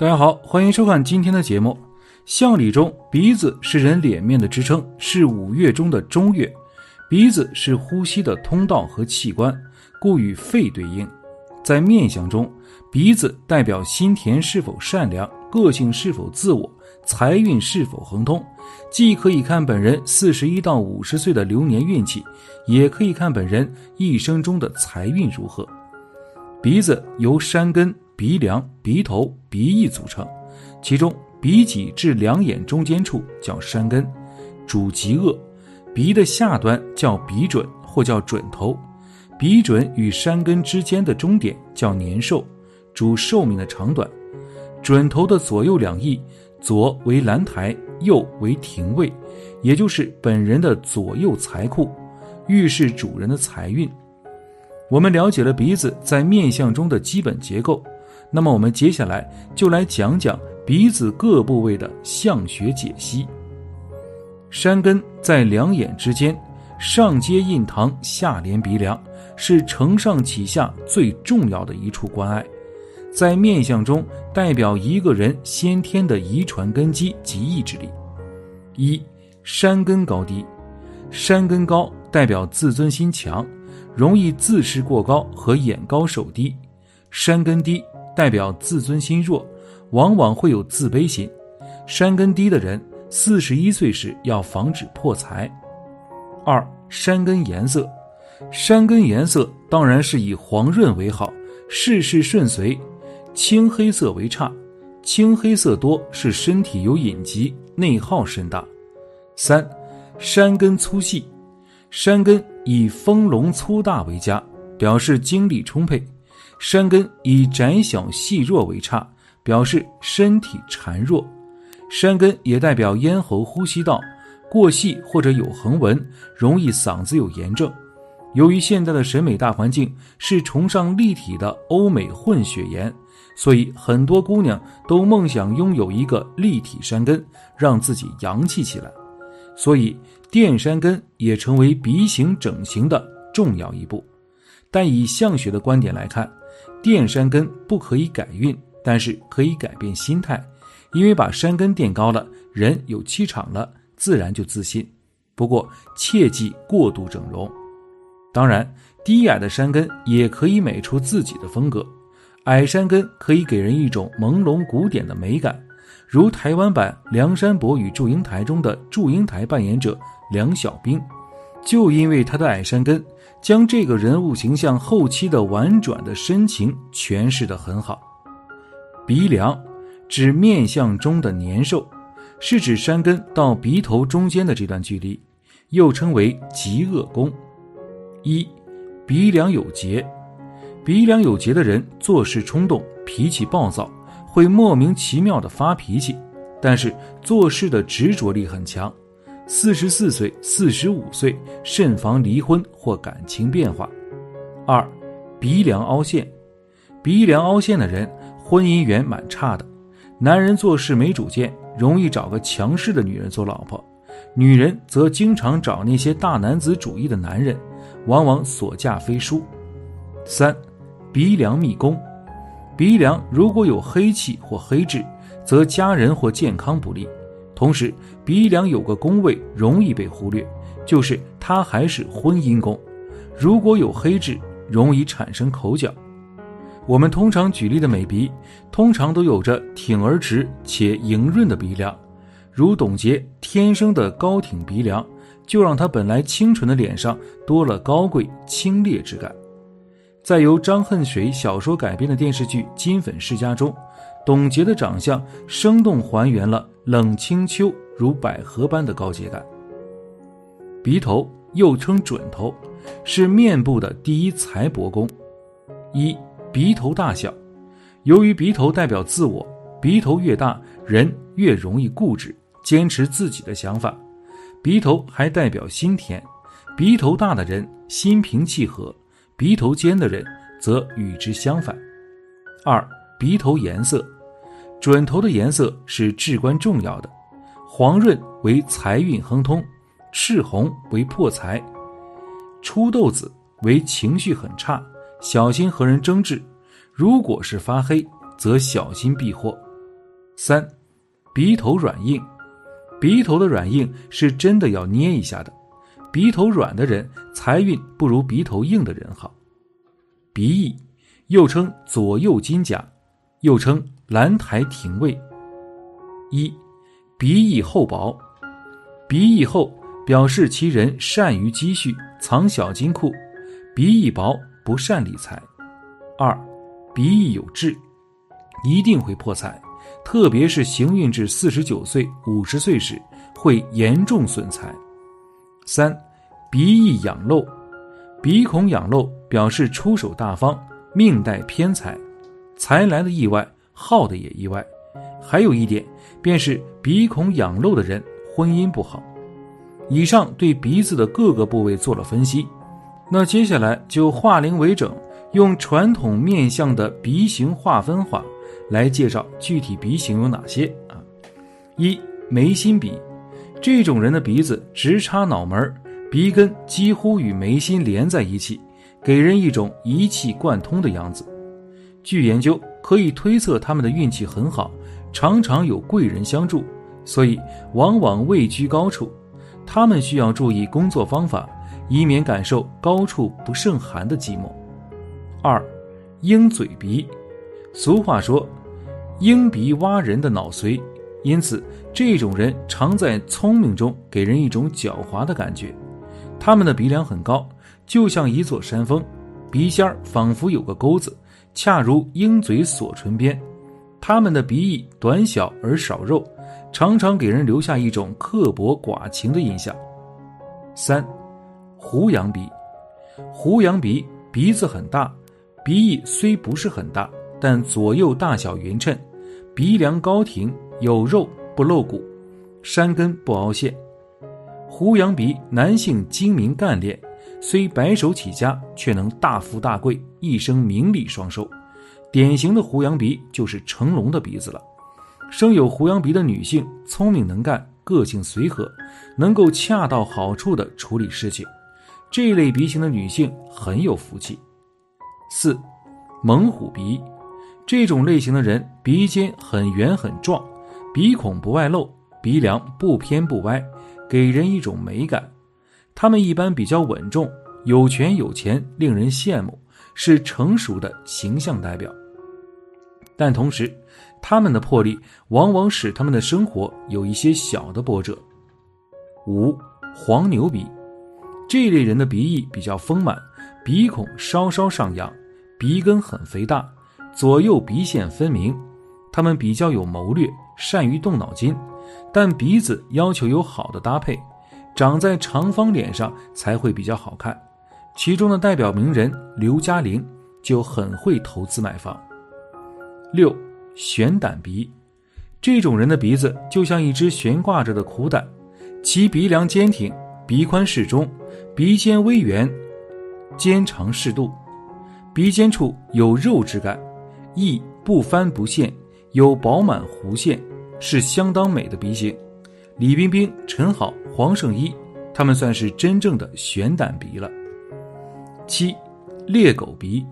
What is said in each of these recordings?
大家好，欢迎收看今天的节目。相理中，鼻子是人脸面的支撑，是五岳中的中岳。鼻子是呼吸的通道和器官，故与肺对应。在面相中，鼻子代表心田是否善良，个性是否自我，财运是否亨通。既可以看本人四十一到五十岁的流年运气，也可以看本人一生中的财运如何。鼻子由山根。鼻梁、鼻头、鼻翼组成，其中鼻脊至两眼中间处叫山根，主极恶；鼻的下端叫鼻准或叫准头，鼻准与山根之间的中点叫年寿，主寿命的长短。准头的左右两翼，左为兰台，右为廷位，也就是本人的左右财库，预示主人的财运。我们了解了鼻子在面相中的基本结构。那么我们接下来就来讲讲鼻子各部位的相学解析。山根在两眼之间，上接印堂，下连鼻梁，是承上启下最重要的一处关爱，在面相中代表一个人先天的遗传根基及意志力。一山根高低，山根高代表自尊心强，容易自视过高和眼高手低；山根低。代表自尊心弱，往往会有自卑心。山根低的人，四十一岁时要防止破财。二山根颜色，山根颜色当然是以黄润为好，事事顺遂。青黑色为差，青黑色多是身体有隐疾，内耗甚大。三山根粗细，山根以丰隆粗大为佳，表示精力充沛。山根以窄小细弱为差，表示身体孱弱。山根也代表咽喉、呼吸道过细或者有横纹，容易嗓子有炎症。由于现在的审美大环境是崇尚立体的欧美混血颜，所以很多姑娘都梦想拥有一个立体山根，让自己洋气起来。所以垫山根也成为鼻型整形的重要一步。但以相学的观点来看，垫山根不可以改运，但是可以改变心态，因为把山根垫高了，人有气场了，自然就自信。不过切忌过度整容。当然，低矮的山根也可以美出自己的风格。矮山根可以给人一种朦胧古典的美感，如台湾版《梁山伯与祝英台》中的祝英台扮演者梁小冰，就因为他的矮山根。将这个人物形象后期的婉转的深情诠释得很好。鼻梁指面相中的年寿，是指山根到鼻头中间的这段距离，又称为极恶宫。一鼻梁有结，鼻梁有结的人做事冲动，脾气暴躁，会莫名其妙的发脾气，但是做事的执着力很强。四十四岁、四十五岁，慎防离婚或感情变化。二，鼻梁凹陷，鼻梁凹陷的人婚姻缘蛮差的。男人做事没主见，容易找个强势的女人做老婆；女人则经常找那些大男子主义的男人，往往所嫁非淑。三，鼻梁密宫，鼻梁如果有黑气或黑痣，则家人或健康不利。同时，鼻梁有个宫位容易被忽略，就是它还是婚姻宫。如果有黑痣，容易产生口角。我们通常举例的美鼻，通常都有着挺而直且莹润的鼻梁。如董洁天生的高挺鼻梁，就让她本来清纯的脸上多了高贵清冽之感。在由张恨水小说改编的电视剧《金粉世家》中。董洁的长相生动还原了冷清秋如百合般的高洁感。鼻头又称准头，是面部的第一财帛宫。一鼻头大小，由于鼻头代表自我，鼻头越大，人越容易固执，坚持自己的想法。鼻头还代表心田，鼻头大的人心平气和，鼻头尖的人则与之相反。二鼻头颜色，准头的颜色是至关重要的，黄润为财运亨通，赤红为破财，出豆子为情绪很差，小心和人争执。如果是发黑，则小心避祸。三鼻头软硬。鼻头的软硬是真的要捏一下的，鼻头软的人财运不如鼻头硬的人好。鼻翼又称左右金甲，又称兰台廷尉。一鼻翼厚薄，鼻翼厚表示其人善于积蓄，藏小金库；鼻翼薄不善理财。二鼻翼有痣，一定会破财。特别是行运至四十九岁、五十岁时，会严重损财。三，鼻翼仰漏，鼻孔仰漏表示出手大方，命带偏财，财来的意外，耗的也意外。还有一点，便是鼻孔养漏的人婚姻不好。以上对鼻子的各个部位做了分析，那接下来就化零为整，用传统面相的鼻形划分法。来介绍具体鼻型有哪些啊？一眉心鼻，这种人的鼻子直插脑门，鼻根几乎与眉心连在一起，给人一种一气贯通的样子。据研究，可以推测他们的运气很好，常常有贵人相助，所以往往位居高处。他们需要注意工作方法，以免感受高处不胜寒的寂寞。二鹰嘴鼻，俗话说。鹰鼻挖人的脑髓，因此这种人常在聪明中给人一种狡猾的感觉。他们的鼻梁很高，就像一座山峰，鼻尖儿仿佛有个钩子，恰如鹰嘴锁唇边。他们的鼻翼短小而少肉，常常给人留下一种刻薄寡情的印象。三，胡杨鼻，胡杨鼻鼻子很大，鼻翼虽不是很大，但左右大小匀称。鼻梁高挺，有肉不露骨，山根不凹陷。胡杨鼻男性精明干练，虽白手起家，却能大富大贵，一生名利双收。典型的胡杨鼻就是成龙的鼻子了。生有胡杨鼻的女性，聪明能干，个性随和，能够恰到好处地处理事情。这类鼻型的女性很有福气。四，猛虎鼻。这种类型的人鼻尖很圆很壮，鼻孔不外露，鼻梁不偏不歪，给人一种美感。他们一般比较稳重，有权有钱，令人羡慕，是成熟的形象代表。但同时，他们的魄力往往使他们的生活有一些小的波折。五黄牛鼻，这类人的鼻翼比较丰满，鼻孔稍稍上扬，鼻根很肥大。左右鼻线分明，他们比较有谋略，善于动脑筋，但鼻子要求有好的搭配，长在长方脸上才会比较好看。其中的代表名人刘嘉玲就很会投资买房。六悬胆鼻，这种人的鼻子就像一只悬挂着的苦胆，其鼻梁坚挺，鼻宽适中，鼻尖微圆，尖长适度，鼻尖处有肉质感。翼不翻不现，有饱满弧线，是相当美的鼻型。李冰冰、陈好、黄圣依，他们算是真正的悬胆鼻了。七，猎狗鼻，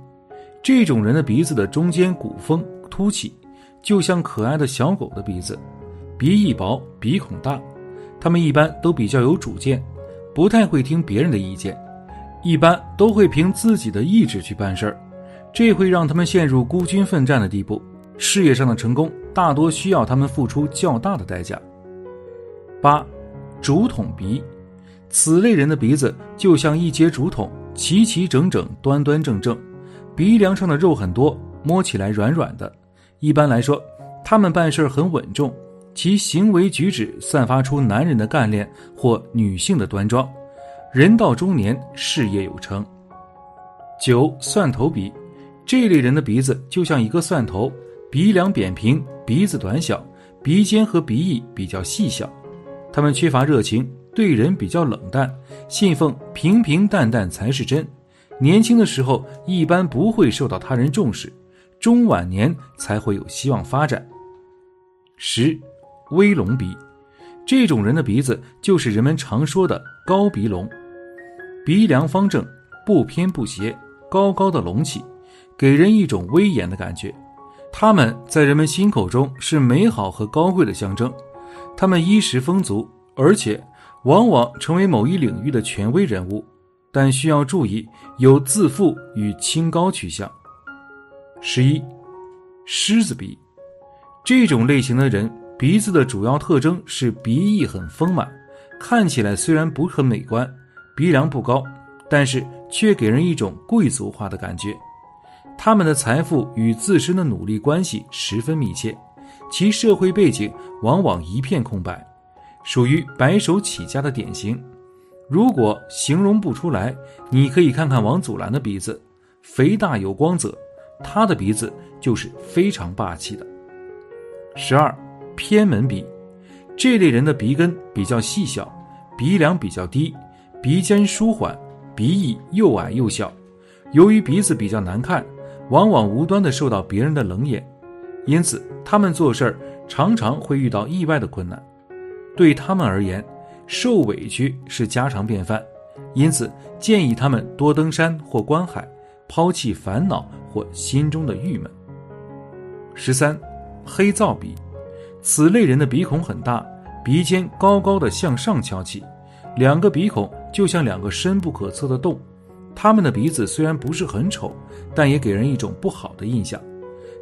这种人的鼻子的中间骨峰凸起，就像可爱的小狗的鼻子，鼻翼薄，鼻孔大。他们一般都比较有主见，不太会听别人的意见，一般都会凭自己的意志去办事儿。这会让他们陷入孤军奋战的地步，事业上的成功大多需要他们付出较大的代价。八，竹筒鼻，此类人的鼻子就像一节竹筒，齐齐整整、端端正正，鼻梁上的肉很多，摸起来软软的。一般来说，他们办事很稳重，其行为举止散发出男人的干练或女性的端庄，人到中年，事业有成。九蒜头鼻，这类人的鼻子就像一个蒜头，鼻梁扁平，鼻子短小，鼻尖和鼻翼比较细小。他们缺乏热情，对人比较冷淡，信奉平平淡淡才是真。年轻的时候一般不会受到他人重视，中晚年才会有希望发展。十，威龙鼻，这种人的鼻子就是人们常说的高鼻龙，鼻梁方正，不偏不斜，高高的隆起，给人一种威严的感觉。他们在人们心口中是美好和高贵的象征。他们衣食丰足，而且往往成为某一领域的权威人物，但需要注意有自负与清高取向。十一，狮子鼻。这种类型的人鼻子的主要特征是鼻翼很丰满，看起来虽然不很美观，鼻梁不高，但是却给人一种贵族化的感觉。他们的财富与自身的努力关系十分密切，其社会背景往往一片空白，属于白手起家的典型。如果形容不出来，你可以看看王祖蓝的鼻子，肥大有光泽，他的鼻子就是非常霸气的。十二，偏门鼻，这类人的鼻根比较细小，鼻梁比较低，鼻尖舒缓，鼻翼又矮又小。由于鼻子比较难看，往往无端的受到别人的冷眼，因此他们做事儿常常会遇到意外的困难。对他们而言，受委屈是家常便饭，因此建议他们多登山或观海，抛弃烦恼或心中的郁闷。十三。黑皂鼻，此类人的鼻孔很大，鼻尖高高的向上翘起，两个鼻孔就像两个深不可测的洞。他们的鼻子虽然不是很丑，但也给人一种不好的印象。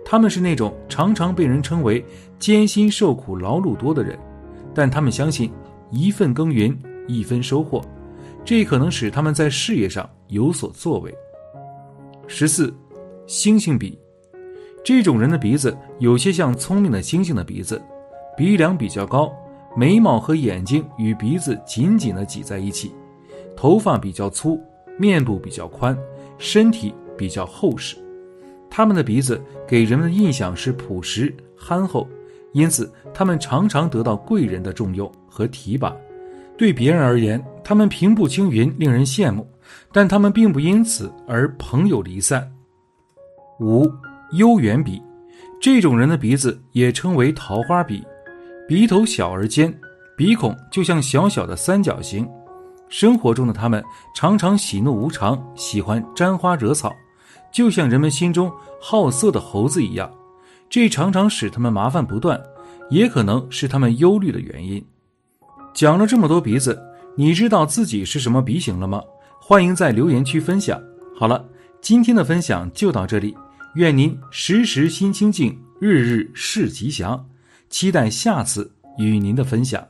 他们是那种常常被人称为艰辛受苦、劳碌多的人，但他们相信一份耕耘一分收获，这可能使他们在事业上有所作为。十四，星星鼻。这种人的鼻子有些像聪明的猩猩的鼻子，鼻梁比较高，眉毛和眼睛与鼻子紧紧的挤在一起，头发比较粗，面部比较宽，身体比较厚实。他们的鼻子给人们的印象是朴实憨厚，因此他们常常得到贵人的重用和提拔。对别人而言，他们平步青云，令人羡慕，但他们并不因此而朋友离散。五。幽远鼻，这种人的鼻子也称为桃花鼻，鼻头小而尖，鼻孔就像小小的三角形。生活中的他们常常喜怒无常，喜欢沾花惹草，就像人们心中好色的猴子一样。这常常使他们麻烦不断，也可能是他们忧虑的原因。讲了这么多鼻子，你知道自己是什么鼻型了吗？欢迎在留言区分享。好了，今天的分享就到这里。愿您时时心清静，日日事吉祥。期待下次与您的分享。